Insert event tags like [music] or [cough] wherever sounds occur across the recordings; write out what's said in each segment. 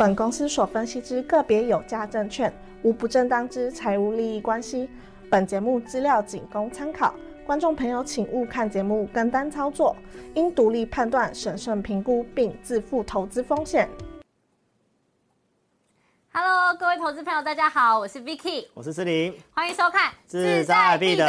本公司所分析之个别有价证券，无不正当之财务利益关系。本节目资料仅供参考，观众朋友请勿看节目跟单操作，应独立判断、审慎评估并自负投资风险。Hello，各位投资朋友，大家好，我是 Vicky，我是思玲，欢迎收看志在必得。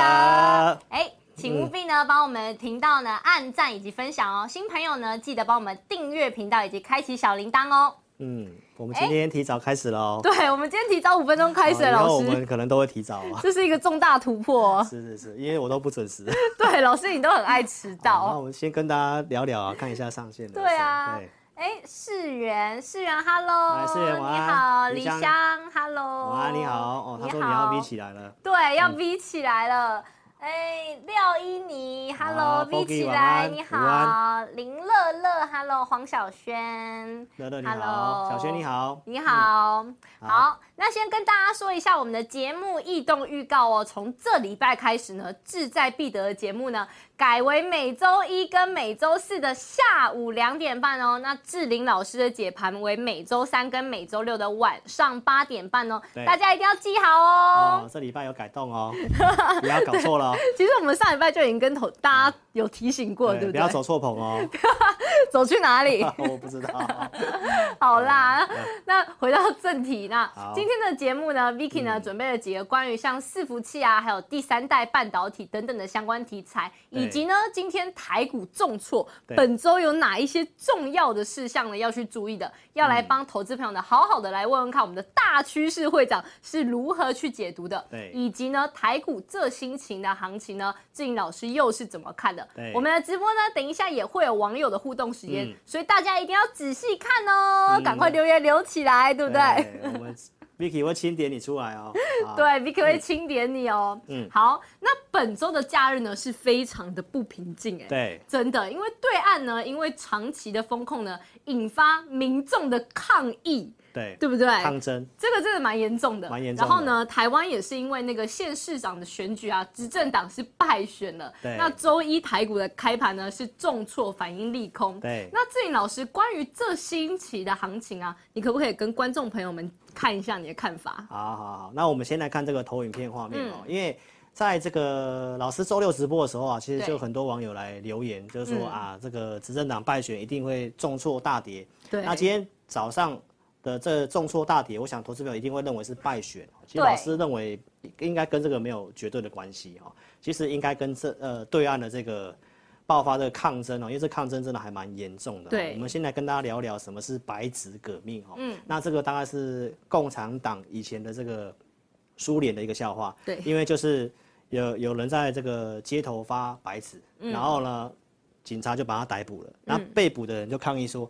哎，请务必呢帮我们频道呢按赞以及分享哦。新朋友呢记得帮我们订阅频道以及开启小铃铛哦。嗯，我们今天提早开始喽、哦。对，我们今天提早五分钟开始，老师。我们可能都会提早啊。[laughs] 这是一个重大突破。是是是，因为我都不准时。对，老师你都很爱迟到。[laughs] 那我们先跟大家聊聊啊，看一下上线的。对啊。对哎，世源，世源，Hello，世源，你好，李湘，Hello，晚安，你好，哦，他说你要 V 起来了，对，要 V 起来了。哎，廖依妮，Hello，V 起来，你好，林乐乐，Hello，黄小轩，乐乐你好，小轩你好，你好，好，那先跟大家说一下我们的节目异动预告哦，从这礼拜开始呢，志在必得的节目呢。改为每周一跟每周四的下午两点半哦。那志玲老师的解盘为每周三跟每周六的晚上八点半哦。大家一定要记好哦。哦，这礼拜有改动哦，[laughs] 不要搞错了。其实我们上礼拜就已经跟头大家有提醒过，对不对？不要走错棚哦。[laughs] 走去哪里？[laughs] 我不知道。好啦，那回到正题，那今天的节目呢，Vicky 呢准备了几个关于像伺服器啊，还有第三代半导体等等的相关题材，以以及呢，今天台股重挫，本周有哪一些重要的事项呢？要去注意的，要来帮投资朋友呢，好好的来问问看，我们的大趋势会长是如何去解读的，对，以及呢，台股这心情的行情呢，志颖老师又是怎么看的？对，我们的直播呢，等一下也会有网友的互动时间，嗯、所以大家一定要仔细看哦，赶、嗯、快留言留起来，对不对？对 Vicky 会清点你出来哦，[laughs] 对，Vicky 会清点你哦。嗯，好，那本周的假日呢是非常的不平静哎，对，真的，因为对岸呢，因为长期的风控呢，引发民众的抗议。对，对不对？抗争，这个真的蛮严重的，蛮严重的。然后呢，台湾也是因为那个县市长的选举啊，执政党是败选了。对。那周一台股的开盘呢是重挫，反映利空。对。那志颖老师，关于这星期的行情啊，你可不可以跟观众朋友们看一下你的看法？好好好，那我们先来看这个投影片画面哦，嗯、因为在这个老师周六直播的时候啊，其实就很多网友来留言，就是说啊，这个执政党败选一定会重挫大跌。对。那今天早上。的这重挫大跌，我想投资朋友一定会认为是败选。其实老师认为应该跟这个没有绝对的关系哈。其实应该跟这呃对岸的这个爆发的抗争哦，因为这抗争真的还蛮严重的。对，我们先来跟大家聊聊什么是白纸革命哈。嗯。那这个大概是共产党以前的这个苏联的一个笑话。对。因为就是有有人在这个街头发白纸，然后呢，警察就把他逮捕了。那被捕的人就抗议说。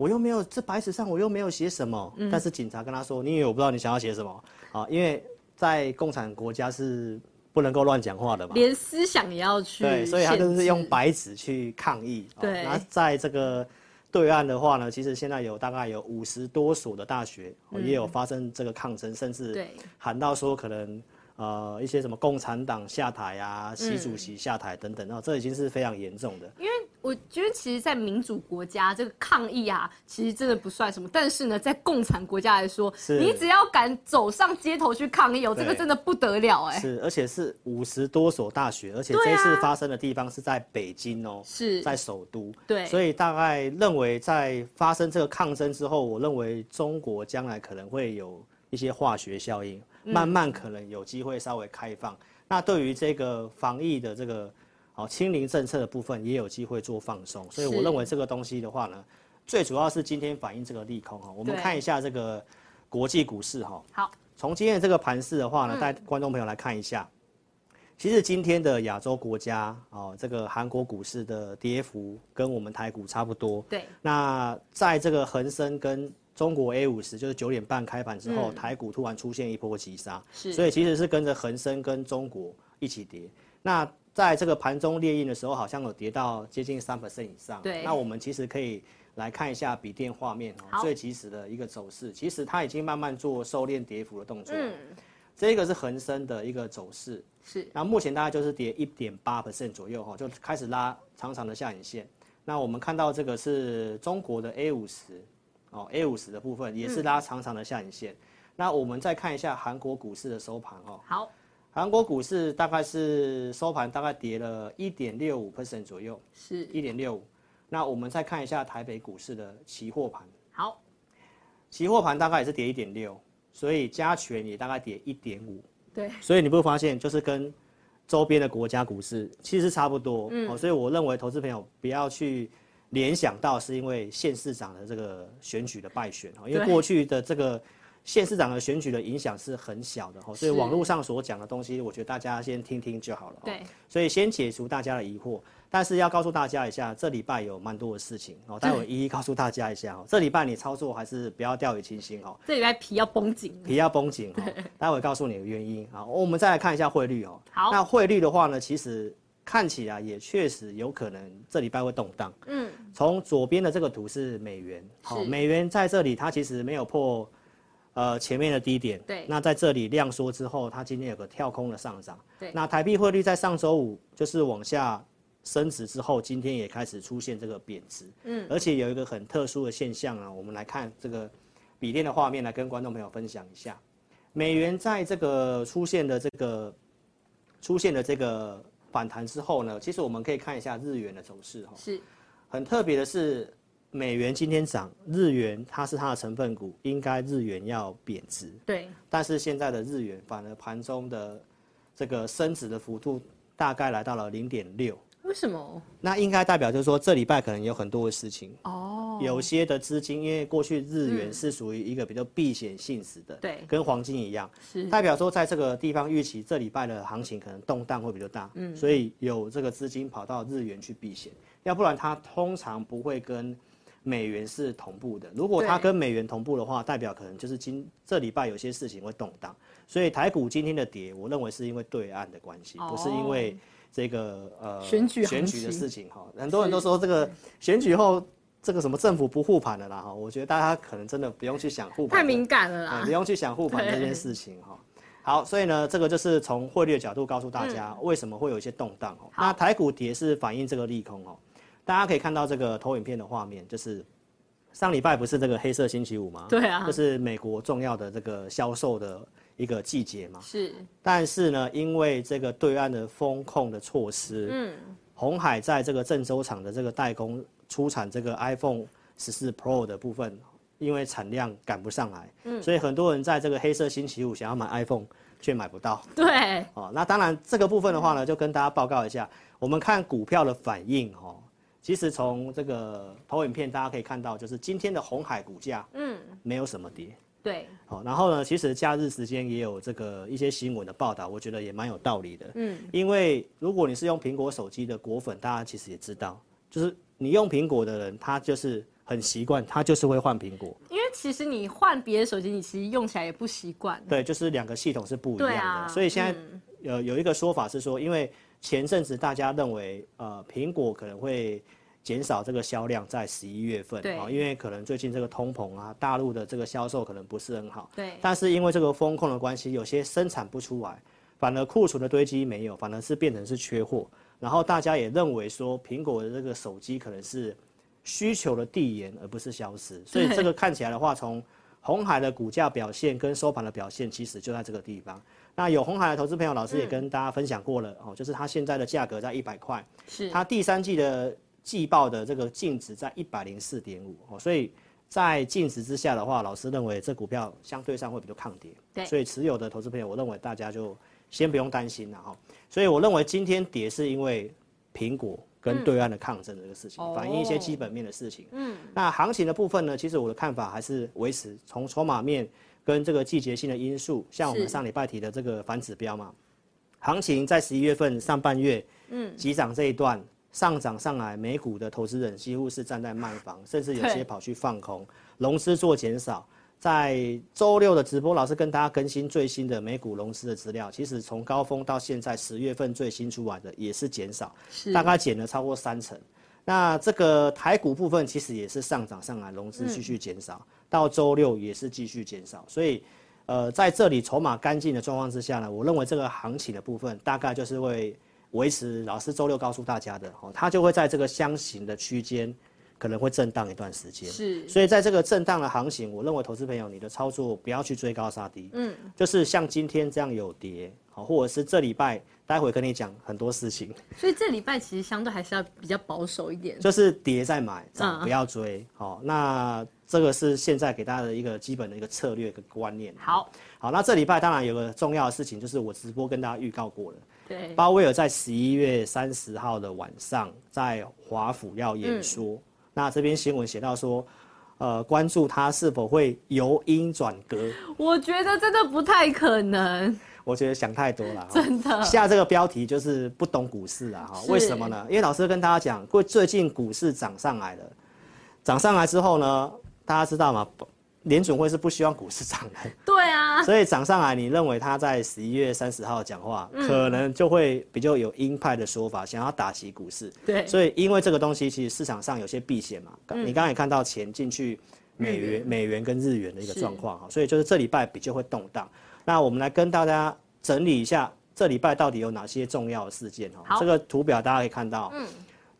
我又没有这白纸上，我又没有写什么。嗯、但是警察跟他说：“你以为我不知道你想要写什么啊？因为在共产国家是不能够乱讲话的嘛，连思想也要去。对，所以他就是用白纸去抗议。对，那在这个对岸的话呢，其实现在有大概有五十多所的大学、嗯、也有发生这个抗争，甚至喊到说可能呃一些什么共产党下台啊，习主席下台等等，然后这已经是非常严重的。因为我觉得，其实，在民主国家，这个抗议啊，其实真的不算什么。但是呢，在共产国家来说，你只要敢走上街头去抗议，哦，这个真的不得了哎。是，而且是五十多所大学，而且这次发生的地方是在北京哦，是在首都。对，所以大概认为，在发生这个抗争之后，我认为中国将来可能会有一些化学效应，慢慢可能有机会稍微开放。那对于这个防疫的这个。好，清零政策的部分也有机会做放松，所以我认为这个东西的话呢，最主要是今天反映这个利空哈。我们看一下这个国际股市哈。好，从今天的这个盘势的话呢，带观众朋友来看一下，其实今天的亚洲国家哦，这个韩国股市的跌幅跟我们台股差不多。对。那在这个恒生跟中国 A 五十就是九点半开盘之后，台股突然出现一波急杀，是。所以其实是跟着恒生跟中国一起跌。那在这个盘中列印的时候，好像有跌到接近三 percent 以上。对，那我们其实可以来看一下笔电画面哦，最及时的一个走势。其实它已经慢慢做收敛跌幅的动作。嗯，这个是恒生的一个走势。是，那目前大概就是跌一点八 percent 左右哈，就开始拉长长的下影线。那我们看到这个是中国的 A 五十，哦，A 五十的部分也是拉长长的下影线。嗯、那我们再看一下韩国股市的收盘哦。好，韩国股市大概是收盘大概跌了一点六五 percent 左右，是一点六五。那我们再看一下台北股市的期货盘。好，期货盘大概也是跌一点六，所以加权也大概跌一点五。对，所以你不会发现就是跟周边的国家股市其实差不多。嗯，所以我认为投资朋友不要去。联想到是因为县市长的这个选举的败选哦，因为过去的这个县市长的选举的影响是很小的哦，所以网络上所讲的东西，我觉得大家先听听就好了。对，所以先解除大家的疑惑，但是要告诉大家一下，这礼拜有蛮多的事情哦，待会一一告诉大家一下哦。这礼拜你操作还是不要掉以轻心哦。这礼拜皮要绷紧，皮要绷紧哦。待会告诉你的原因啊，我们再来看一下汇率哦。好，那汇率的话呢，其实。看起来也确实有可能这礼拜会动荡。嗯，从左边的这个图是美元，好，美元在这里它其实没有破，呃，前面的低点。对。那在这里量缩之后，它今天有个跳空的上涨。对。那台币汇率在上周五就是往下升值之后，今天也开始出现这个贬值。嗯。而且有一个很特殊的现象啊，我们来看这个笔电的画面，来跟观众朋友分享一下，美元在这个出现的这个出现的这个。反弹之后呢，其实我们可以看一下日元的走势哈，是，很特别的是，美元今天涨，日元它是它的成分股，应该日元要贬值，对，但是现在的日元反而盘中的这个升值的幅度大概来到了零点六。为什么？那应该代表就是说，这礼拜可能有很多的事情。哦，有些的资金，因为过去日元是属于一个比较避险性质的，对，跟黄金一样，是。代表说在这个地方预期这礼拜的行情可能动荡会比较大，嗯，所以有这个资金跑到日元去避险，要不然它通常不会跟美元是同步的。如果它跟美元同步的话，代表可能就是今这礼拜有些事情会动荡，所以台股今天的跌，我认为是因为对岸的关系，不是因为。这个呃选举选举的事情哈，很多人都说这个选举后这个什么政府不护盘了啦哈，我觉得大家可能真的不用去想护盘，太敏感了啦，不用去想护盘这件事情哈。好，所以呢，这个就是从汇率的角度告诉大家为什么会有一些动荡哦。那台股跌是反映这个利空哦，大家可以看到这个投影片的画面，就是上礼拜不是这个黑色星期五吗？对啊，就是美国重要的这个销售的。一个季节嘛，是，但是呢，因为这个对岸的风控的措施，嗯，红海在这个郑州厂的这个代工出产这个 iPhone 十四 Pro 的部分，因为产量赶不上来，嗯，所以很多人在这个黑色星期五想要买 iPhone 却买不到，对，哦，那当然这个部分的话呢，就跟大家报告一下，我们看股票的反应哦，其实从这个投影片大家可以看到，就是今天的红海股价，嗯，没有什么跌。对，好，然后呢，其实假日时间也有这个一些新闻的报道，我觉得也蛮有道理的。嗯，因为如果你是用苹果手机的果粉，大家其实也知道，就是你用苹果的人，他就是很习惯，他就是会换苹果。因为其实你换别的手机，你其实用起来也不习惯。对，就是两个系统是不一样的。啊、所以现在有有一个说法是说，因为前阵子大家认为呃苹果可能会。减少这个销量在十一月份，啊，因为可能最近这个通膨啊，大陆的这个销售可能不是很好，对。但是因为这个风控的关系，有些生产不出来，反而库存的堆积没有，反而是变成是缺货。然后大家也认为说，苹果的这个手机可能是需求的递延，而不是消失。所以这个看起来的话，从鸿海的股价表现跟收盘的表现，其实就在这个地方。那有红海的投资朋友，老师也跟大家分享过了哦，就是它现在的价格在一百块，是它第三季的。季报的这个净值在一百零四点五哦，所以在净值之下的话，老师认为这股票相对上会比较抗跌，对，所以持有的投资朋友，我认为大家就先不用担心了哈。所以我认为今天跌是因为苹果跟对岸的抗争的这个事情，嗯、反映一些基本面的事情。嗯，那行情的部分呢，其实我的看法还是维持从筹码面跟这个季节性的因素，像我们上礼拜提的这个反指标嘛，行情在十一月份上半月，嗯，急涨这一段。上涨上来，美股的投资人几乎是站在卖方，甚至有些跑去放空，融资做减少。在周六的直播，老师跟大家更新最新的美股融资的资料。其实从高峰到现在十月份最新出来的也是减少，大概减了超过三成。那这个台股部分其实也是上涨上来，融资继续减少，到周六也是继续减少。所以，呃，在这里筹码干净的状况之下呢，我认为这个行情的部分大概就是会。维持老师周六告诉大家的，哦，它就会在这个箱型的区间可能会震荡一段时间。是，所以在这个震荡的行情，我认为投资朋友你的操作不要去追高杀低，嗯，就是像今天这样有跌，好，或者是这礼拜待会跟你讲很多事情。所以这礼拜其实相对还是要比较保守一点，就是跌再买，涨不要追，好，那。这个是现在给大家的一个基本的一个策略跟观念。好，好，那这礼拜当然有个重要的事情，就是我直播跟大家预告过了。对，鲍威尔在十一月三十号的晚上在华府要演说。嗯、那这篇新闻写到说，呃，关注它是否会由阴转格。我觉得真的不太可能。[laughs] 我觉得想太多了。真的。下这个标题就是不懂股市啊！哈，为什么呢？因为老师跟大家讲过，最近股市涨上来了，涨上来之后呢？大家知道吗？联准会是不希望股市涨的。对啊。所以涨上来，你认为他在十一月三十号讲话，嗯、可能就会比较有鹰派的说法，想要打击股市。对。所以因为这个东西，其实市场上有些避险嘛。嗯、你刚才也看到钱进去美元、美元跟日元的一个状况哈，所以就是这礼拜比较会动荡。那我们来跟大家整理一下，这礼拜到底有哪些重要的事件哈？这个图表大家可以看到。嗯。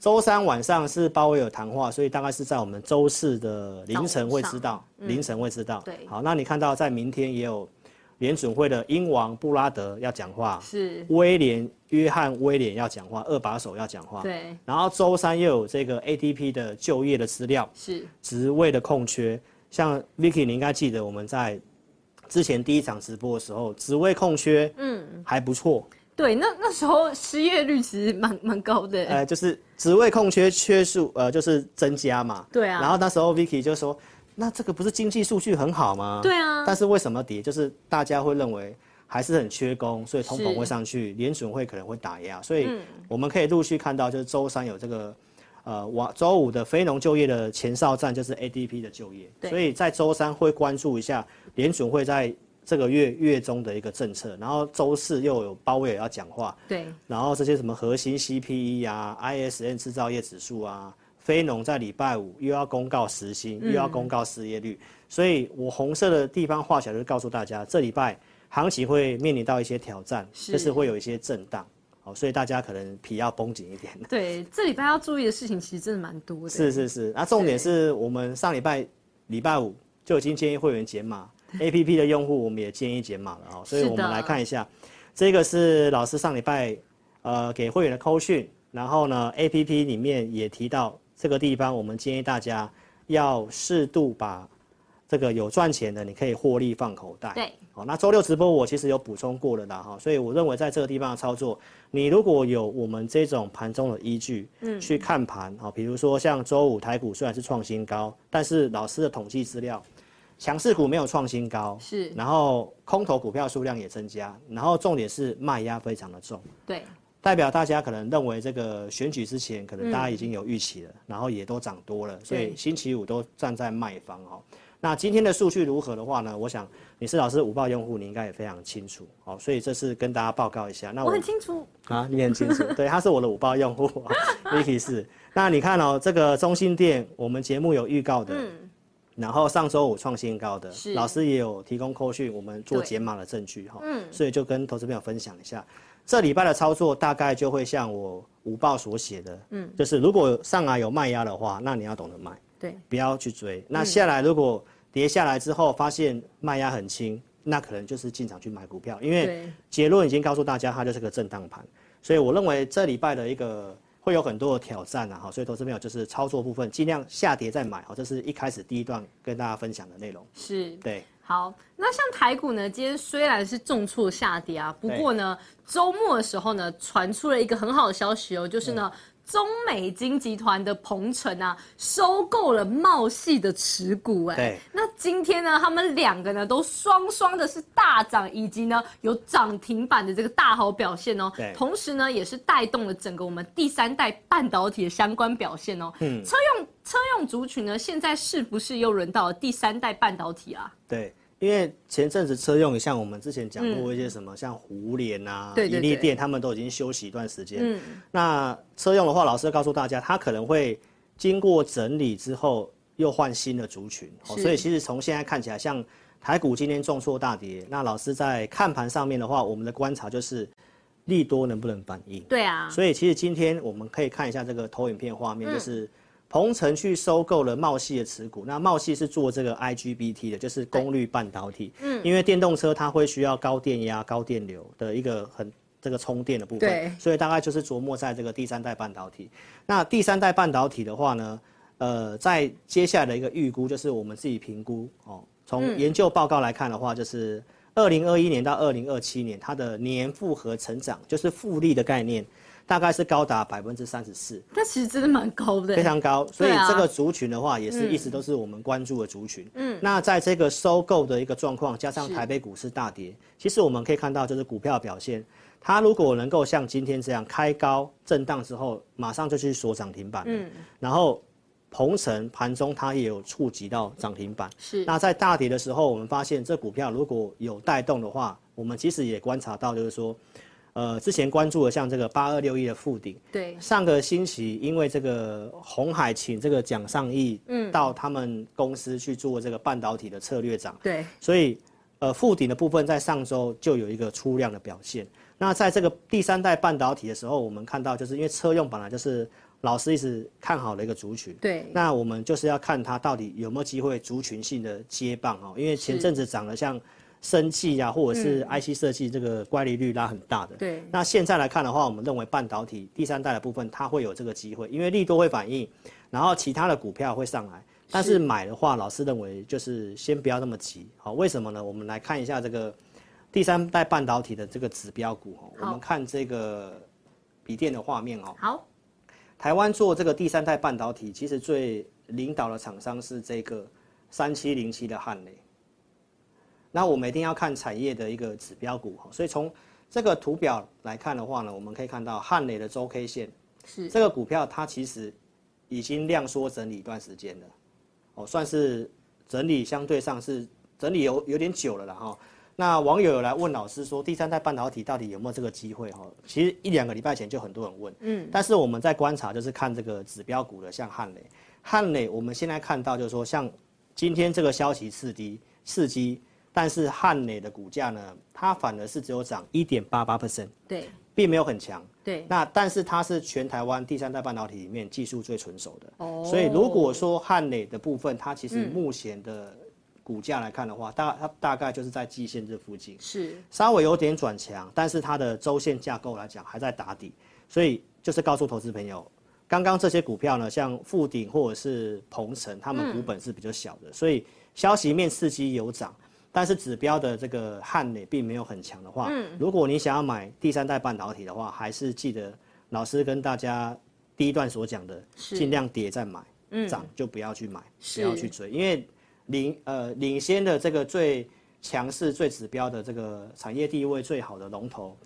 周三晚上是鲍威尔谈话，所以大概是在我们周四的凌晨会知道，嗯、凌晨会知道。对，好，那你看到在明天也有联准会的英王布拉德要讲话，是。威廉约翰威廉要讲话，二把手要讲话。对，然后周三又有这个 ADP 的就业的资料，是。职位的空缺，像 Vicky 你应该记得我们在之前第一场直播的时候，职位空缺，嗯，还不错。对，那那时候失业率其实蛮蛮高的。呃，就是职位空缺缺数，呃，就是增加嘛。对啊。然后那时候 Vicky 就说：“那这个不是经济数据很好吗？”对啊。但是为什么跌？就是大家会认为还是很缺工，所以通膨会上去，联准会可能会打压。所以我们可以陆续看到，就是周三有这个，呃，晚周五的非农就业的前哨站就是 ADP 的就业。对。所以在周三会关注一下联准会在。这个月月中的一个政策，然后周四又有鲍威尔要讲话，对，然后这些什么核心 CPE 啊、ISN 制造业指数啊、非农在礼拜五又要公告时薪，嗯、又要公告失业率，所以我红色的地方画起来就是告诉大家，这礼拜行情会面临到一些挑战，是就是会有一些震荡，好，所以大家可能皮要绷紧一点。[laughs] 对，这礼拜要注意的事情其实真的蛮多的。是是是，那重点是我们上礼拜礼拜五就已经建议会员解码。A P P 的用户，我们也建议减码了哦，所以我们来看一下，这个是老师上礼拜呃给会员的扣讯，然后呢 A P P 里面也提到这个地方，我们建议大家要适度把这个有赚钱的，你可以获利放口袋。对，好，那周六直播我其实有补充过了的哈，所以我认为在这个地方的操作，你如果有我们这种盘中的依据，嗯，去看盘，好，比如说像周五台股虽然是创新高，但是老师的统计资料。强势股没有创新高，是，然后空头股票数量也增加，然后重点是卖压非常的重，对，代表大家可能认为这个选举之前可能大家已经有预期了，嗯、然后也都涨多了，所以星期五都站在卖方哦。那今天的数据如何的话呢？我想你是老师五报用户，你应该也非常清楚，哦，所以这次跟大家报告一下。那我，我很清楚啊，你很清楚，对，他是我的五报用户，Vicky 是。那你看哦，这个中心店，我们节目有预告的。嗯然后上周五创新高的，是。老师也有提供扣讯，我们做解码的证据哈，嗯，所以就跟投资朋友分享一下，这礼拜的操作大概就会像我午报所写的，嗯，就是如果上来有卖压的话，那你要懂得卖，对，不要去追。那下来如果跌下来之后发现卖压很轻，那可能就是进场去买股票，因为结论已经告诉大家它就是个震荡盘，所以我认为这礼拜的一个。会有很多的挑战啊，哈，所以投资朋友就是操作部分尽量下跌再买，好，这是一开始第一段跟大家分享的内容。是，对，好，那像台股呢，今天虽然是重挫下跌啊，不过呢，周末的时候呢，传出了一个很好的消息哦，就是呢。中美金集团的鹏程啊，收购了茂系的持股，哎，对，那今天呢，他们两个呢都双双的是大涨，以及呢有涨停板的这个大好表现哦，对，同时呢也是带动了整个我们第三代半导体的相关表现哦，嗯，车用车用族群呢，现在是不是又轮到了第三代半导体啊？对。因为前阵子车用，像我们之前讲过一些什么，嗯、像胡联啊、对对对、怡利电，他们都已经休息一段时间。嗯，那车用的话，老师告诉大家，它可能会经过整理之后又换新的族群。是所以其实从现在看起来，像台股今天重挫大跌，那老师在看盘上面的话，我们的观察就是利多能不能反应？对啊。所以其实今天我们可以看一下这个投影片画面，嗯、就是鹏程去收购了茂系的持股，那茂系是做这个 IGBT 的，就是功率半导体。嗯，因为电动车它会需要高电压、高电流的一个很这个充电的部分，对，所以大概就是琢磨在这个第三代半导体。那第三代半导体的话呢，呃，在接下来的一个预估，就是我们自己评估哦，从研究报告来看的话，就是二零二一年到二零二七年，它的年复合成长，就是复利的概念。大概是高达百分之三十四，那其实真的蛮高的，非常高。所以这个族群的话，也是一直都是我们关注的族群。嗯，那在这个收购的一个状况，加上台北股市大跌，其实我们可以看到，就是股票表现，它如果能够像今天这样开高震荡之后，马上就去锁涨停板。嗯，然后鹏程盘中它也有触及到涨停板。是，那在大跌的时候，我们发现这股票如果有带动的话，我们其实也观察到，就是说。呃，之前关注的像这个八二六一的附顶，对，上个星期因为这个红海请这个蒋尚义，嗯，到他们公司去做这个半导体的策略长，对，所以呃附顶的部分在上周就有一个出量的表现。那在这个第三代半导体的时候，我们看到就是因为车用本来就是老师一直看好的一个族群，对，那我们就是要看它到底有没有机会族群性的接棒哦，因为前阵子涨得像。生技呀，或者是 IC 设计，这个乖离率拉很大的。对。那现在来看的话，我们认为半导体第三代的部分，它会有这个机会，因为利多会反应，然后其他的股票会上来。但是买的话，老师认为就是先不要那么急。好，为什么呢？我们来看一下这个第三代半导体的这个指标股哦。我们看这个笔电的画面哦。好。台湾做这个第三代半导体，其实最领导的厂商是这个三七零七的汉磊。那我们一定要看产业的一个指标股，所以从这个图表来看的话呢，我们可以看到汉磊的周 K 线，是这个股票它其实已经量缩整理一段时间了，哦，算是整理相对上是整理有有点久了了哈。那网友有来问老师说，第三代半导体到底有没有这个机会哈？其实一两个礼拜前就很多人问，嗯，但是我们在观察就是看这个指标股的，像汉磊，汉磊我们现在看到就是说，像今天这个消息刺激刺激。但是汉磊的股价呢，它反而是只有涨一点八八 percent，对，并没有很强，对。那但是它是全台湾第三代半导体里面技术最成熟的，哦。所以如果说汉磊的部分，它其实目前的股价来看的话，大它大概就是在季线这附近，是稍微有点转强，但是它的周线架构来讲还在打底，所以就是告诉投资朋友，刚刚这些股票呢，像富鼎或者是鹏程，他们股本是比较小的，所以消息面刺激有涨。但是指标的这个汉磊并没有很强的话，嗯，如果你想要买第三代半导体的话，还是记得老师跟大家第一段所讲的，尽量跌再买，涨就不要去买，不要去追，因为领呃领先的这个最强势、最指标的这个产业地位最好的龙头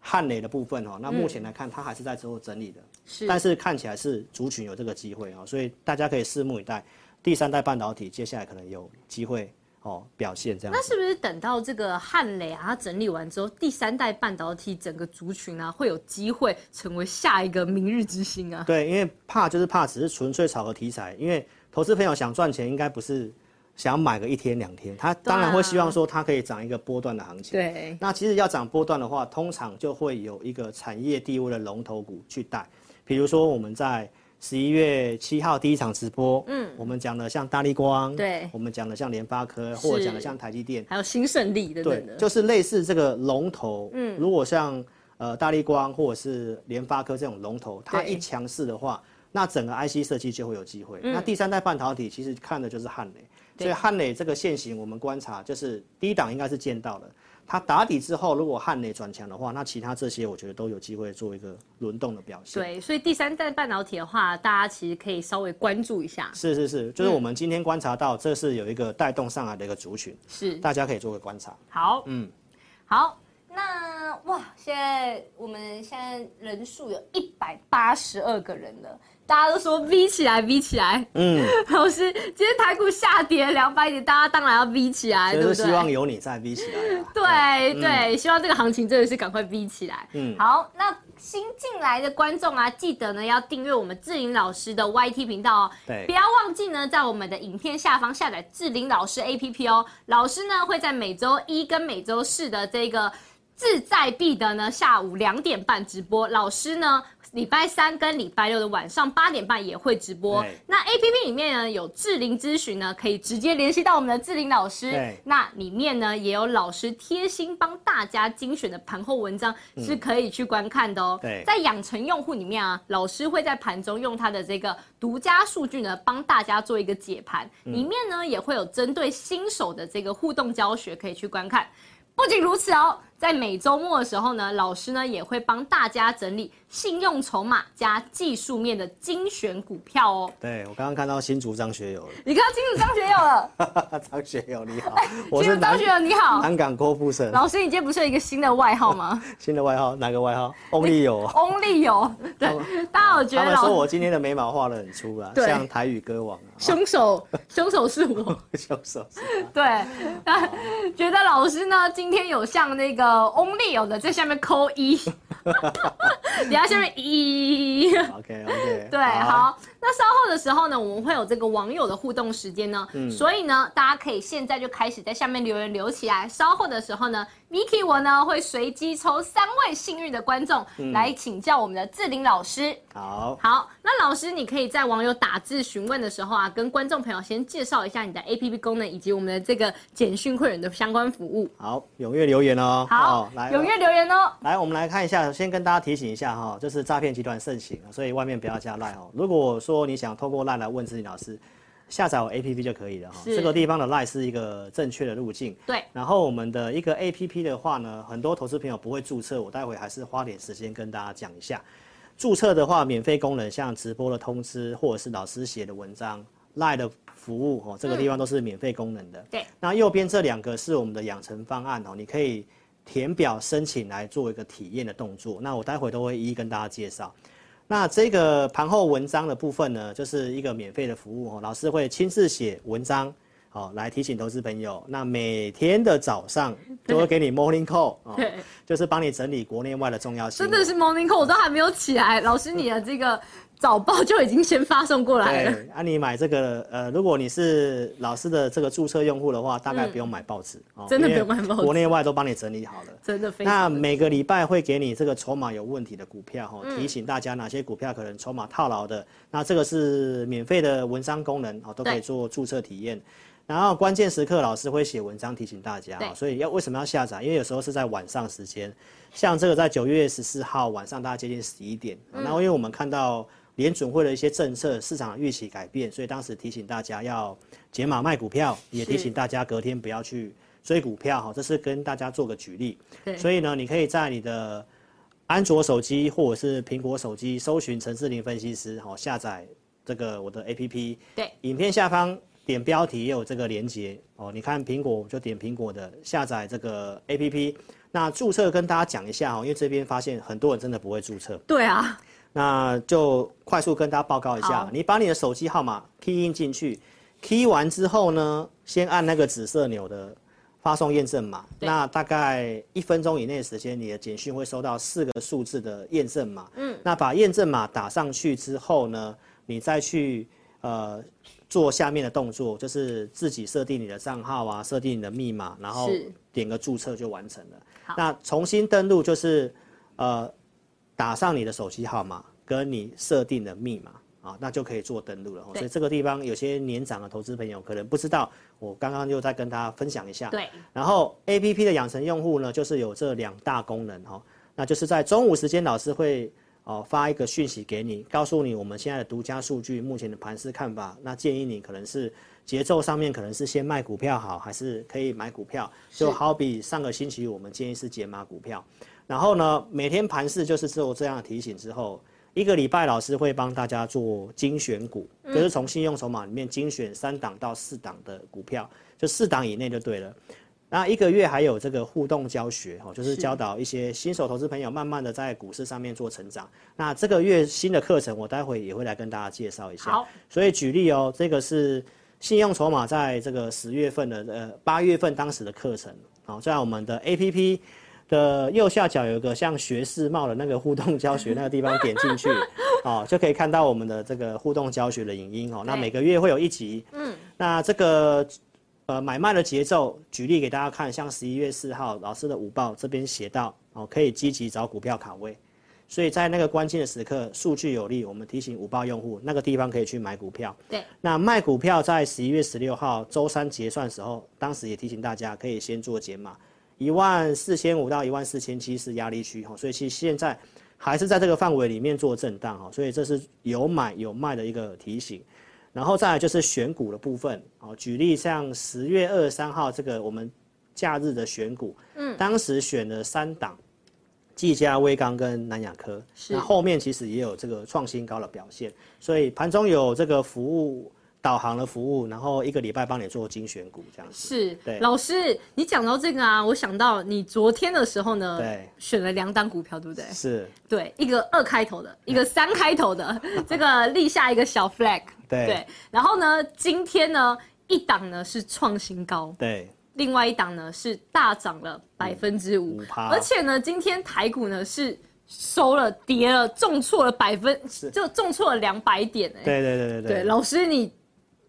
汉磊的部分哦，那目前来看它还是在之后整理的，是，但是看起来是族群有这个机会哦，所以大家可以拭目以待，第三代半导体接下来可能有机会。哦，表现这样，那是不是等到这个汉磊啊，它整理完之后，第三代半导体整个族群啊，会有机会成为下一个明日之星啊？对，因为怕就是怕，只是纯粹炒个题材。因为投资朋友想赚钱，应该不是想买个一天两天，他当然会希望说它可以涨一个波段的行情。对，那其实要涨波段的话，通常就会有一个产业地位的龙头股去带，比如说我们在。十一月七号第一场直播，嗯，我们讲了像大力光，对，我们讲了像联发科，或者讲了像台积电，还有新胜利等等的，对，就是类似这个龙头，嗯，如果像呃大力光或者是联发科这种龙头，它一强势的话，那整个 IC 设计就会有机会。嗯、那第三代半导体其实看的就是汉磊，所以汉磊这个线型我们观察就是第一档应该是见到了。它打底之后，如果汉磊转强的话，那其他这些我觉得都有机会做一个轮动的表现。对，所以第三代半导体的话，大家其实可以稍微关注一下。是是是，就是我们今天观察到，这是有一个带动上来的一个族群，是大家可以做个观察。好，嗯，好，那哇，现在我们现在人数有一百八十二个人了。大家都说 V 起来，V 起来。嗯，老师，今天台股下跌两百点，大家当然要 V 起来，对不对？希望有你在 V 起来。[laughs] 对对，嗯、希望这个行情真的是赶快 V 起来。嗯，好，那新进来的观众啊，记得呢要订阅我们志霖老师的 YT 频道哦。对，不要忘记呢，在我们的影片下方下载志霖老师 APP 哦。老师呢会在每周一跟每周四的这个。志在必得呢，下午两点半直播。老师呢，礼拜三跟礼拜六的晚上八点半也会直播。那 APP 里面呢，有智霖咨询呢，可以直接联系到我们的智霖老师。那里面呢，也有老师贴心帮大家精选的盘后文章，是可以去观看的哦。对，在养成用户里面啊，老师会在盘中用他的这个独家数据呢，帮大家做一个解盘。里面呢，也会有针对新手的这个互动教学，可以去观看。不仅如此哦。在每周末的时候呢，老师呢也会帮大家整理信用筹码加技术面的精选股票哦。对，我刚刚看到新竹张学友了，你看到新竹张学友了？[laughs] 张学友你好，欸、我是张学友你好，南港郭富城。老师，你今天不是有一个新的外号吗？[laughs] 新的外号哪个外号？Only 有，Only 有。[laughs] 对，大家有觉得？他们说我今天的眉毛画的很粗啊，像台语歌王。凶手，凶手是我。凶手是。对，那觉得老师呢今天有像那个 Only 有的。在下面扣一，[laughs] 底下下面一。OK OK。[laughs] 对，好。那稍后的时候呢，我们会有这个网友的互动时间呢，嗯，所以呢，大家可以现在就开始在下面留言留起来。稍后的时候呢，Vicky 我呢会随机抽三位幸运的观众来请教我们的志玲老师。好，好，那老师你可以在网友打字询问的时候啊，跟观众朋友先介绍一下你的 APP 功能以及我们的这个简讯会员的相关服务。好，踊跃留言哦。好，来，踊跃留言哦。来，我们来看一下，先跟大家提醒一下哈，就是诈骗集团盛行，所以外面不要加赖哦。如果说说你想透过 LINE 来问自己老师，下载我 APP 就可以了哈。这个地方的 LINE 是一个正确的路径。对。然后我们的一个 APP 的话呢，很多投资朋友不会注册，我待会还是花点时间跟大家讲一下。注册的话，免费功能像直播的通知或者是老师写的文章，LINE 的服务哦，这个地方都是免费功能的。嗯。对。那右边这两个是我们的养成方案哦，你可以填表申请来做一个体验的动作。那我待会都会一一跟大家介绍。那这个盘后文章的部分呢，就是一个免费的服务哦，老师会亲自写文章，哦，来提醒投资朋友。那每天的早上都会给你 morning call，哦，就是帮你整理国内外的重要性。真的是 morning call，我都还没有起来，老师你的这个。早报就已经先发送过来了。对，啊，你买这个，呃，如果你是老师的这个注册用户的话，大概不用买报纸，嗯哦、真的不用买报纸，国内外都帮你整理好了。真的非常。那每个礼拜会给你这个筹码有问题的股票，哈、嗯，提醒大家哪些股票可能筹码套牢的。那这个是免费的文章功能，哦，都可以做注册体验。然后关键时刻老师会写文章提醒大家，所以要为什么要下载？因为有时候是在晚上时间，像这个在九月十四号晚上大概接近十一点，然后因为我们看到。联准会的一些政策，市场预期改变，所以当时提醒大家要解码卖股票，也提醒大家隔天不要去追股票哈。这是跟大家做个举例。所以呢，你可以在你的安卓手机或者是苹果手机搜寻陈志林分析师，好下载这个我的 APP。对，影片下方点标题也有这个连接哦。你看苹果就点苹果的下载这个 APP。那注册跟大家讲一下哦，因为这边发现很多人真的不会注册。对啊。那就快速跟大家报告一下，你把你的手机号码 key in 进去，key 完之后呢，先按那个紫色钮的发送验证码。那大概一分钟以内的时间，你的简讯会收到四个数字的验证码。嗯，那把验证码打上去之后呢，你再去呃做下面的动作，就是自己设定你的账号啊，设定你的密码，然后点个注册就完成了。那重新登录就是呃。打上你的手机号码跟你设定的密码啊，那就可以做登录了。所以这个地方有些年长的投资朋友可能不知道，我刚刚又再跟大家分享一下。对。然后 APP 的养成用户呢，就是有这两大功能哈，那就是在中午时间老师会哦发一个讯息给你，告诉你我们现在的独家数据、目前的盘势看法。那建议你可能是节奏上面可能是先卖股票好，还是可以买股票？就好比上个星期我们建议是解码股票。然后呢，每天盘势就是做这样的提醒之后，一个礼拜老师会帮大家做精选股，就是从信用筹码里面精选三档到四档的股票，就四档以内就对了。那一个月还有这个互动教学，哦，就是教导一些新手投资朋友慢慢的在股市上面做成长。那这个月新的课程，我待会也会来跟大家介绍一下。好，所以举例哦，这个是信用筹码在这个十月份的呃八月份当时的课程，好，在我们的 APP。的右下角有一个像学士帽的那个互动教学那个地方，点进去，[laughs] 哦，就可以看到我们的这个互动教学的影音哦。那每个月会有一集，嗯，那这个呃买卖的节奏，举例给大家看，像十一月四号老师的午报这边写到哦，可以积极找股票卡位。所以在那个关键的时刻，数据有利，我们提醒午报用户那个地方可以去买股票。对，那卖股票在十一月十六号周三结算的时候，当时也提醒大家可以先做减码，一万四千五到一万四千七是压力区哈，所以其实现在还是在这个范围里面做震荡哈，所以这是有买有卖的一个提醒。然后再来就是选股的部分哦，举例像十月二十三号这个我们假日的选股，嗯，当时选了三档。技嘉、威刚跟南亚科，那后面其实也有这个创新高的表现，所以盘中有这个服务导航的服务，然后一个礼拜帮你做精选股这样子。是，对。老师，你讲到这个啊，我想到你昨天的时候呢，对，选了两档股票，对不对？是。对，一个二开头的，一个三开头的，[laughs] 这个立下一个小 flag。对。对。然后呢，今天呢，一档呢是创新高。对。另外一档呢是大涨了百分之五，而且呢，今天台股呢是收了跌了，重挫了百分，就重挫了两百点哎。对对对对对。对，老师你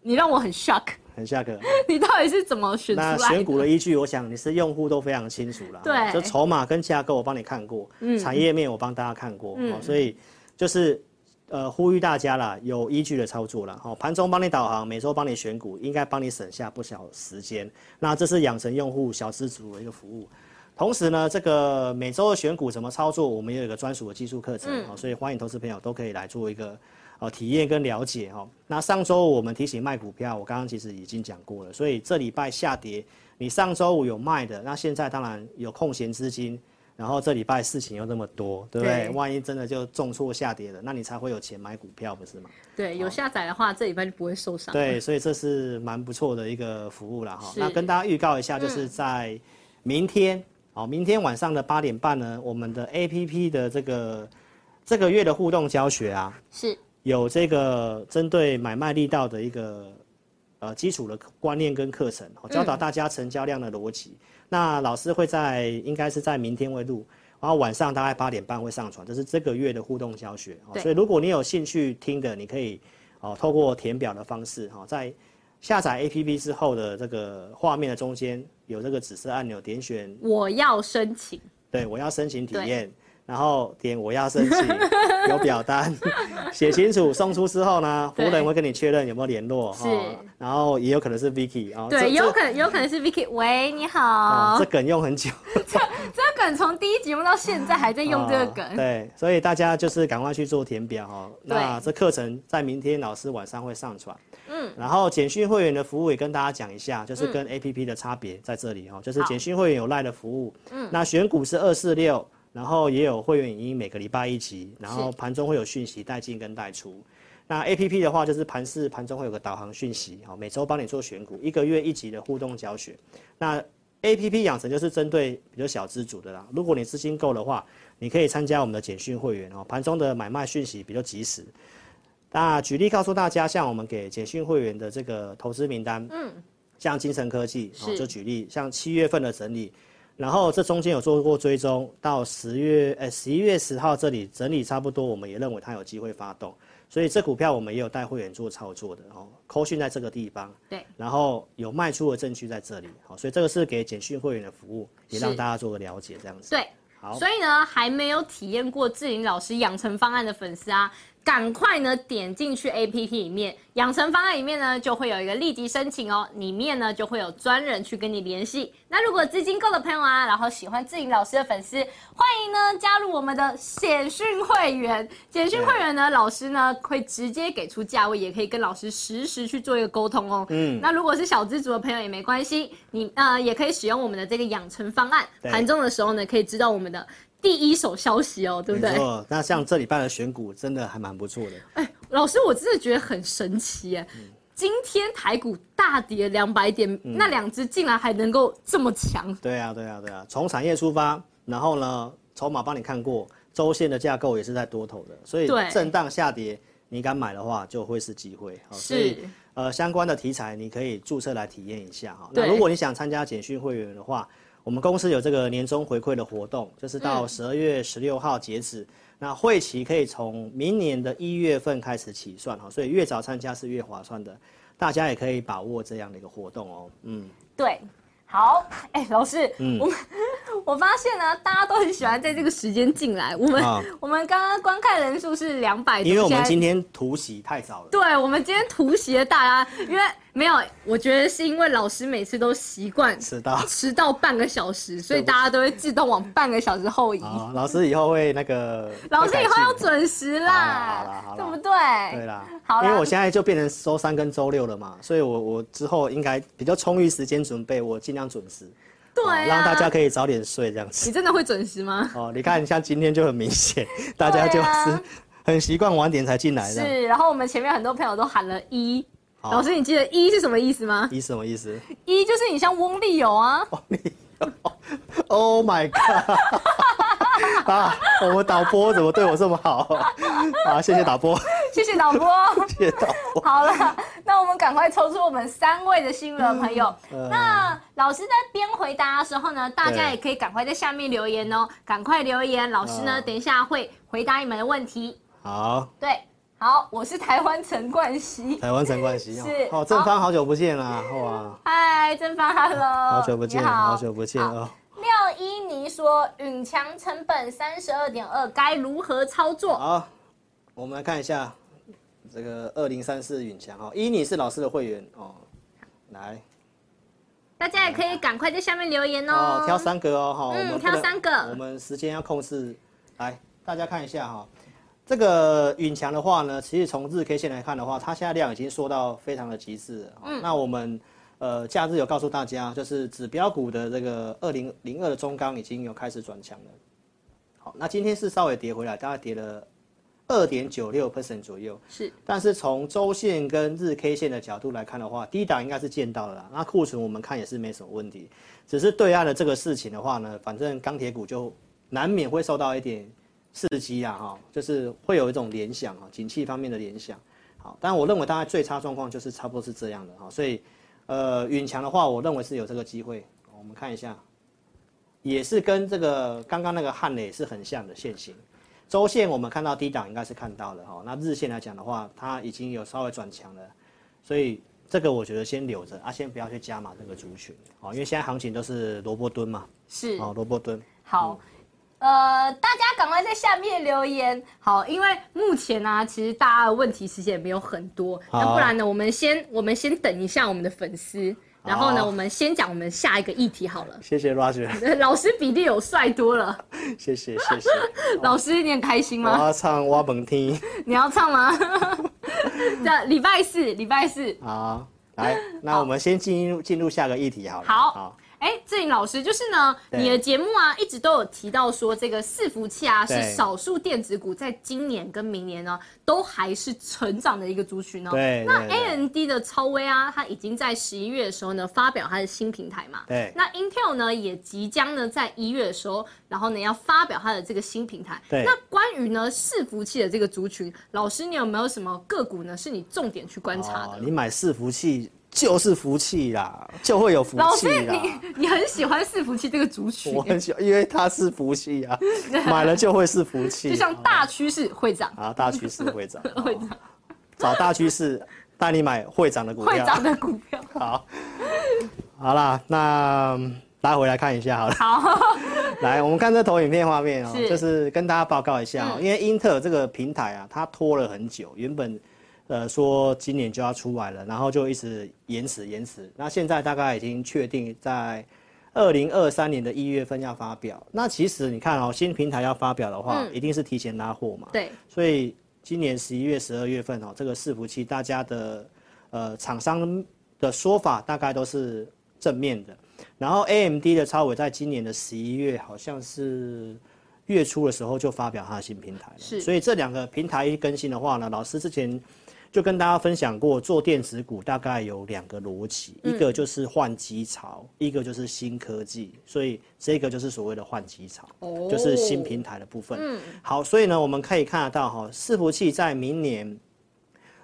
你让我很 shock，很 shock。[laughs] 你到底是怎么选出来的？那选股的依据，我想你是用户都非常清楚了。对。就筹码跟架构我帮你看过，嗯，产业面我帮大家看过，嗯，所以就是。呃，呼吁大家啦，有依据的操作啦。好，盘中帮你导航，每周帮你选股，应该帮你省下不少时间。那这是养成用户小资主的一个服务。同时呢，这个每周的选股怎么操作，我们也有一个专属的技术课程，嗯，所以欢迎投资朋友都可以来做一个呃体验跟了解哈。那上周我们提醒卖股票，我刚刚其实已经讲过了，所以这礼拜下跌，你上周五有卖的，那现在当然有空闲资金。然后这礼拜事情又那么多，对不对？对，万一真的就重挫下跌了，那你才会有钱买股票，不是吗？对，有下载的话，这礼拜就不会受伤。对，所以这是蛮不错的一个服务了哈。那跟大家预告一下，就是在明天，哦、嗯，明天晚上的八点半呢，我们的 APP 的这个这个月的互动教学啊，是有这个针对买卖力道的一个呃基础的观念跟课程，教导大家成交量的逻辑。嗯那老师会在，应该是在明天会录，然后晚上大概八点半会上传，这是这个月的互动教学。所以如果你有兴趣听的，你可以哦透过填表的方式哈，在下载 APP 之后的这个画面的中间有这个紫色按钮，点选我要申请，对，我要申请体验。然后点我要申请，[laughs] 有表单，写清楚，送出之后呢，服务人会跟你确认有没有联络，是，然后也有可能是 Vicky 啊，对，有可能有可能是 Vicky，喂，你好，这梗用很久，[laughs] 这这梗从第一集用到现在还在用这个梗，对，所以大家就是赶快去做填表哈，那这课程在明天老师晚上会上传，嗯，然后简讯会员的服务也跟大家讲一下，就是跟 APP 的差别在这里哈，就是简讯会员有赖的服务，嗯，那选股是二四六。然后也有会员影音，每个礼拜一集，然后盘中会有讯息带进跟带出。那 A P P 的话就是盘市，盘中会有个导航讯息，好，每周帮你做选股，一个月一集的互动教学。那 A P P 养成就是针对比较小资主的啦。如果你资金够的话，你可以参加我们的简讯会员哦，盘中的买卖讯息比较及时。那举例告诉大家，像我们给简讯会员的这个投资名单，嗯，像精诚科技，哦，就举例，像七月份的整理。然后这中间有做过追踪，到十月，呃，十一月十号这里整理差不多，我们也认为它有机会发动，所以这股票我们也有带会员做操作的哦。扣讯在这个地方，对，然后有卖出的证据在这里，好，所以这个是给简讯会员的服务，也让大家做个了解，这样子。对，好，所以呢，还没有体验过志玲老师养成方案的粉丝啊。赶快呢，点进去 APP 里面，养成方案里面呢，就会有一个立即申请哦，里面呢就会有专人去跟你联系。那如果资金够的朋友啊，然后喜欢志颖老师的粉丝，欢迎呢加入我们的简讯会员。简讯会员呢，老师呢会直接给出价位，也可以跟老师实时去做一个沟通哦。嗯，那如果是小资族的朋友也没关系，你呃也可以使用我们的这个养成方案，盘中的时候呢可以知道我们的。第一手消息哦，对不对？没错，那像这礼拜的选股真的还蛮不错的。哎、欸，老师，我真的觉得很神奇哎！嗯、今天台股大跌两百点，嗯、那两只竟然还能够这么强。对啊，对啊，对啊！从产业出发，然后呢，筹码帮你看过，周线的架构也是在多头的，所以震荡下跌，你敢买的话就会是机会。是。所以呃，相关的题材你可以注册来体验一下哈。那如果你想参加简讯会员的话。我们公司有这个年终回馈的活动，就是到十二月十六号截止。嗯、那会期可以从明年的一月份开始起算哈，所以越早参加是越划算的。大家也可以把握这样的一个活动哦。嗯，对。好，哎、欸，老师，嗯，我我发现呢，大家都很喜欢在这个时间进来。我们、啊、[laughs] 我们刚刚观看人数是两百多，因为我们今天突袭太早了。对，我们今天突袭了大家，因为。没有，我觉得是因为老师每次都习惯迟到，[laughs] 迟到半个小时，所以大家都会自动往半个小时后移。老师以后会那个，[laughs] 老师以后要准时啦，对不对？对啦，好，因为我现在就变成周三跟周六了嘛，所以我我之后应该比较充裕时间准备，我尽量准时，对，让大家可以早点睡这样子。你真的会准时吗？哦，你看像今天就很明显，[laughs] 大家就是很习惯晚点才进来的。是，然后我们前面很多朋友都喊了一。老师，你记得一是什么意思吗？一什么意思？一就是你像翁立友啊。翁立友，Oh my god！[laughs] [laughs] 啊，我们导播怎么对我这么好？啊，谢谢导播，谢谢导播，[laughs] 谢谢导播。好了，那我们赶快抽出我们三位的幸运朋友。嗯、那老师在边回答的时候呢，大家也可以赶快在下面留言哦，赶快留言。老师呢，等一下会回答你们的问题。好。对。好，我是台湾陈冠希。台湾陈冠希是哦，正方好久不见啦，哇！嗨，正方，Hello，好久不见，好久不见哦。廖依妮说，允强成本三十二点二，该如何操作？好，我们来看一下这个二零三四允强哦，依妮是老师的会员哦，来，大家也可以赶快在下面留言哦，挑三个哦，哈，嗯，挑三个，我们时间要控制，来，大家看一下哈。这个允强的话呢，其实从日 K 线来看的话，它现在量已经缩到非常的极致了。嗯。那我们呃假日有告诉大家，就是指标股的这个二零零二的中钢已经有开始转强了。好，那今天是稍微跌回来，大概跌了二点九六 percent 左右。是。但是从周线跟日 K 线的角度来看的话，低档应该是见到了啦。那库存我们看也是没什么问题，只是对岸的这个事情的话呢，反正钢铁股就难免会受到一点。刺激啊，哈，就是会有一种联想啊，景气方面的联想。好，但我认为大概最差状况就是差不多是这样的哈，所以，呃，允强的话，我认为是有这个机会。我们看一下，也是跟这个刚刚那个汉磊是很像的线型。周线我们看到低档应该是看到了哈，那日线来讲的话，它已经有稍微转强了，所以这个我觉得先留着啊，先不要去加码这个族群，哦，因为现在行情都是萝卜蹲嘛，是哦，萝卜蹲。好。嗯呃，大家赶快在下面留言，好，因为目前呢、啊，其实大家的问题其实也没有很多，那、啊、不然呢，我们先我们先等一下我们的粉丝，然后呢，我们先讲我们下一个议题好了。谢谢 Roger，[laughs] 老师比例有帅多了。谢谢谢谢，[laughs] 老师你很开心吗？我要唱挖本听，你要唱吗？[laughs] 这礼拜四，礼拜四。好，来，那我们先进入进入下个议题好了。好。好哎，志颖老师，就是呢，你的节目啊，一直都有提到说，这个伺服器啊，是少数电子股在今年跟明年呢，都还是成长的一个族群哦。对。那 AMD 的超威啊，它已经在十一月的时候呢，发表它的新平台嘛。对。那 Intel 呢，也即将呢，在一月的时候，然后呢，要发表它的这个新平台。对。那关于呢，伺服器的这个族群，老师，你有没有什么个股呢，是你重点去观察的？哦、你买伺服器。就是福气啦，就会有福气。老师，你你很喜欢是福气这个族群？我很喜欢，因为它是福气啊，[laughs] 买了就会是福气。就像大趋势会涨啊，大趋势会涨，[laughs] 会涨。找大趋势带你买会涨的股票。会涨的股票。[laughs] 好，好啦，那大家回来看一下好了。好，来，我们看这投影片画面哦、喔，就是跟大家报告一下哦、喔，因为英特尔这个平台啊，它拖了很久，原本。呃，说今年就要出来了，然后就一直延迟延迟。那现在大概已经确定在二零二三年的一月份要发表。那其实你看哦，新平台要发表的话，嗯、一定是提前拉货嘛。对。所以今年十一月、十二月份哦，这个伺服器大家的呃厂商的说法大概都是正面的。然后 AMD 的超伟在今年的十一月好像是月初的时候就发表它的新平台了。是。所以这两个平台一更新的话呢，老师之前。就跟大家分享过，做电子股大概有两个逻辑，一个就是换机潮，一个就是新科技，所以这个就是所谓的换机潮，就是新平台的部分。嗯，好，所以呢，我们可以看得到哈，伺服器在明年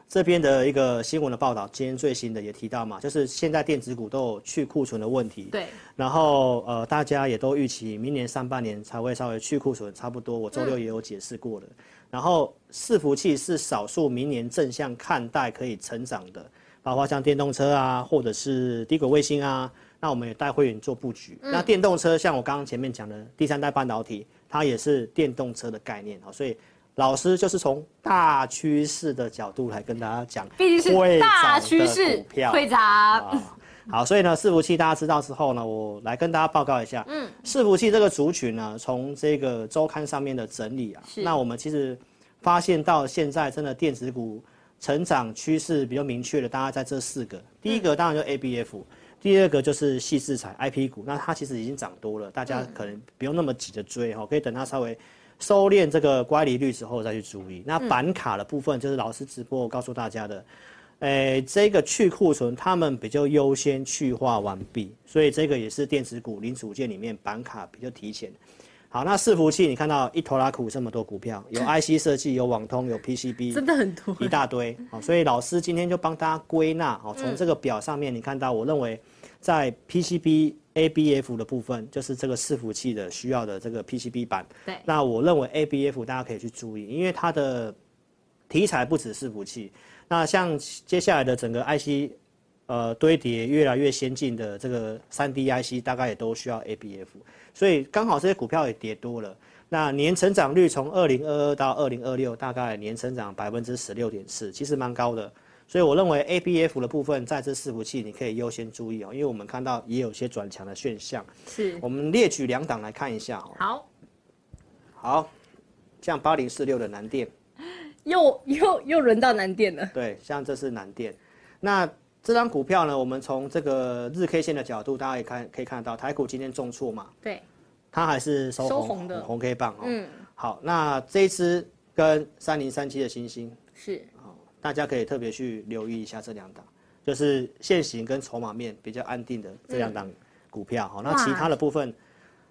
这边的一个新闻的报道，今天最新的也提到嘛，就是现在电子股都有去库存的问题。对。然后呃，大家也都预期明年上半年才会稍微去库存，差不多。我周六也有解释过的。然后伺服器是少数明年正向看待可以成长的，包括像电动车啊，或者是低轨卫星啊，那我们也带会员做布局。嗯、那电动车，像我刚刚前面讲的第三代半导体，它也是电动车的概念啊，所以老师就是从大趋势的角度来跟大家讲，毕竟是大趋势会涨。好，所以呢，伺服器大家知道之后呢，我来跟大家报告一下。嗯，伺服器这个族群呢，从这个周刊上面的整理啊，那我们其实发现到现在真的电子股成长趋势比较明确的，大概在这四个。第一个当然就 ABF，、嗯、第二个就是矽智财 IP 股，那它其实已经涨多了，大家可能不用那么急着追哈，可以等它稍微收敛这个乖离率之后再去注意。那板卡的部分就是老师直播我告诉大家的。诶、欸，这个去库存，他们比较优先去化完毕，所以这个也是电子股零组件里面板卡比较提前。好，那伺服器你看到一拖拉苦这么多股票，有 IC 设计，有网通，有 PCB，[laughs] 真的很多，一大堆。好，所以老师今天就帮大家归纳。好，从这个表上面你看到，我认为在 PCB ABF 的部分，就是这个伺服器的需要的这个 PCB 板。对。那我认为 ABF 大家可以去注意，因为它的题材不止伺服器。那像接下来的整个 IC，呃，堆叠越来越先进的这个 3D IC，大概也都需要 ABF，所以刚好这些股票也跌多了。那年成长率从二零二二到二零二六大概年成长百分之十六点四，其实蛮高的。所以我认为 ABF 的部分在这伺服器你可以优先注意哦，因为我们看到也有些转强的现象。是。我们列举两档来看一下哦。好。好，像八零四六的南电。又又又轮到南电了。对，像这是南电，那这张股票呢？我们从这个日 K 线的角度，大家也看可以看得到，台股今天重挫嘛。对。它还是收红，的红 K 棒哦。嗯。好，那这一支跟三零三七的星星是，大家可以特别去留意一下这两档，就是现行跟筹码面比较安定的这两档股票。好、嗯，那其他的部分。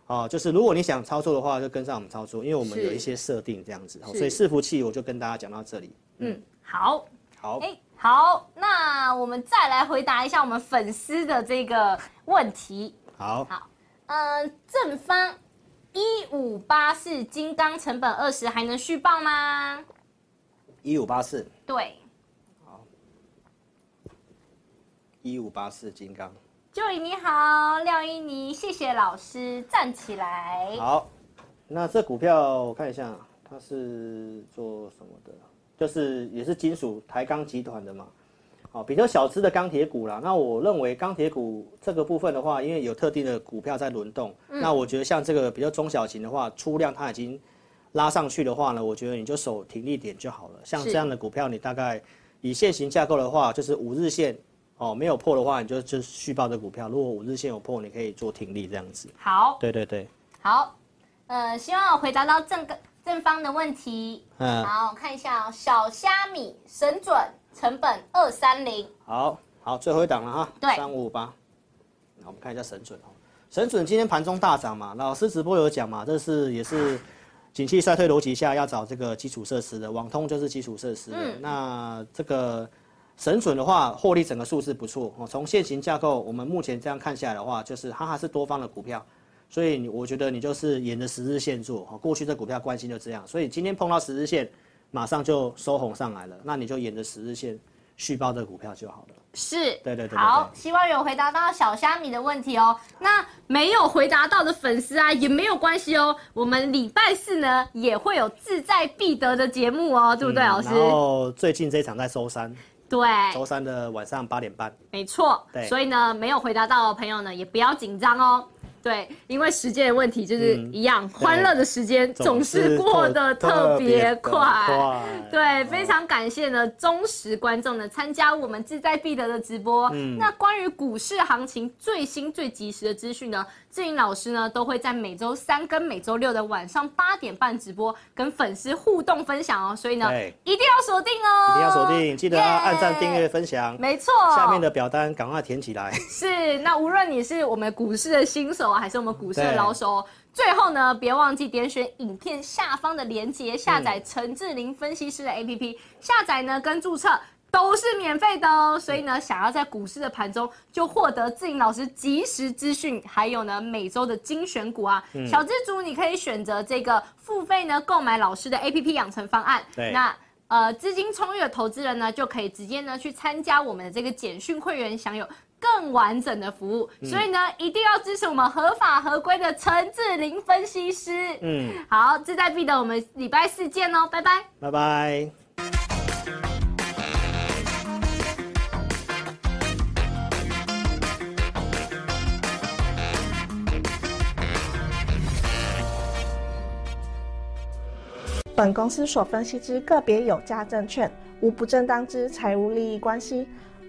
哦，就是如果你想操作的话，就跟上我们操作，因为我们有一些设定这样子，所以伺服器我就跟大家讲到这里。嗯，嗯好，好，哎、欸，好，那我们再来回答一下我们粉丝的这个问题。好，好，嗯、呃，正方一五八四金刚成本二十还能续报吗？一五八四，对，好，一五八四金刚。Joy 你好，廖一妮，谢谢老师，站起来。好，那这股票我看一下，它是做什么的？就是也是金属台钢集团的嘛，好，比较小支的钢铁股啦。那我认为钢铁股这个部分的话，因为有特定的股票在轮动，嗯、那我觉得像这个比较中小型的话，出量它已经拉上去的话呢，我觉得你就守停利点就好了。像这样的股票，你大概以现行架构的话，就是五日线。哦，没有破的话，你就就续报这股票。如果五日线有破，你可以做停利这样子。好，对对对，好，呃，希望我回答到正正方的问题。嗯，好，我看一下哦，小虾米神准成本二三零。好好，最后一档了哈。对，三五五八。那我们看一下神准哦，神准今天盘中大涨嘛，老师直播有讲嘛，这是也是景气衰退逻辑下要找这个基础设施的，网通就是基础设施的。嗯，那这个。神准的话，获利整个数字不错哦。从现行架构，我们目前这样看下来的话，就是它还是多方的股票，所以我觉得你就是沿着十日线做。过去这股票惯性就这样，所以今天碰到十日线，马上就收红上来了，那你就沿着十日线续报这股票就好了。是，对对对，对。好，希望有回答到小虾米的问题哦。那没有回答到的粉丝啊，也没有关系哦。我们礼拜四呢也会有志在必得的节目哦，对不对，老师？然后最近这一场在收三。对，周三的晚上八点半，没错。对，所以呢，没有回答到的朋友呢，也不要紧张哦。对，因为时间的问题，就是一样，欢乐的时间总是过得特别快。对，非常感谢呢忠实观众呢参加我们志在必得的直播。嗯，那关于股市行情最新最及时的资讯呢，志颖老师呢都会在每周三跟每周六的晚上八点半直播，跟粉丝互动分享哦。所以呢，一定要锁定哦，一定要锁定，记得要按赞、订阅、分享。没错，下面的表单赶快填起来。[laughs] 是，那无论你是我们股市的新手啊。还是我们股市的老手。哦最后呢，别忘记点选影片下方的链接，下载陈志霖分析师的 APP。下载呢跟注册都是免费的哦。所以呢，想要在股市的盘中就获得志霖老师及时资讯，还有呢每周的精选股啊，小资主你可以选择这个付费呢购买老师的 APP 养成方案。对，那。呃资金充裕的投资人呢，就可以直接呢去参加我们的这个简讯会员，享有更完整的服务。嗯、所以呢，一定要支持我们合法合规的陈志霖分析师。嗯，好，志在必得，我们礼拜四见哦，拜拜，拜拜。本公司所分析之个别有价证券，无不正当之财务利益关系。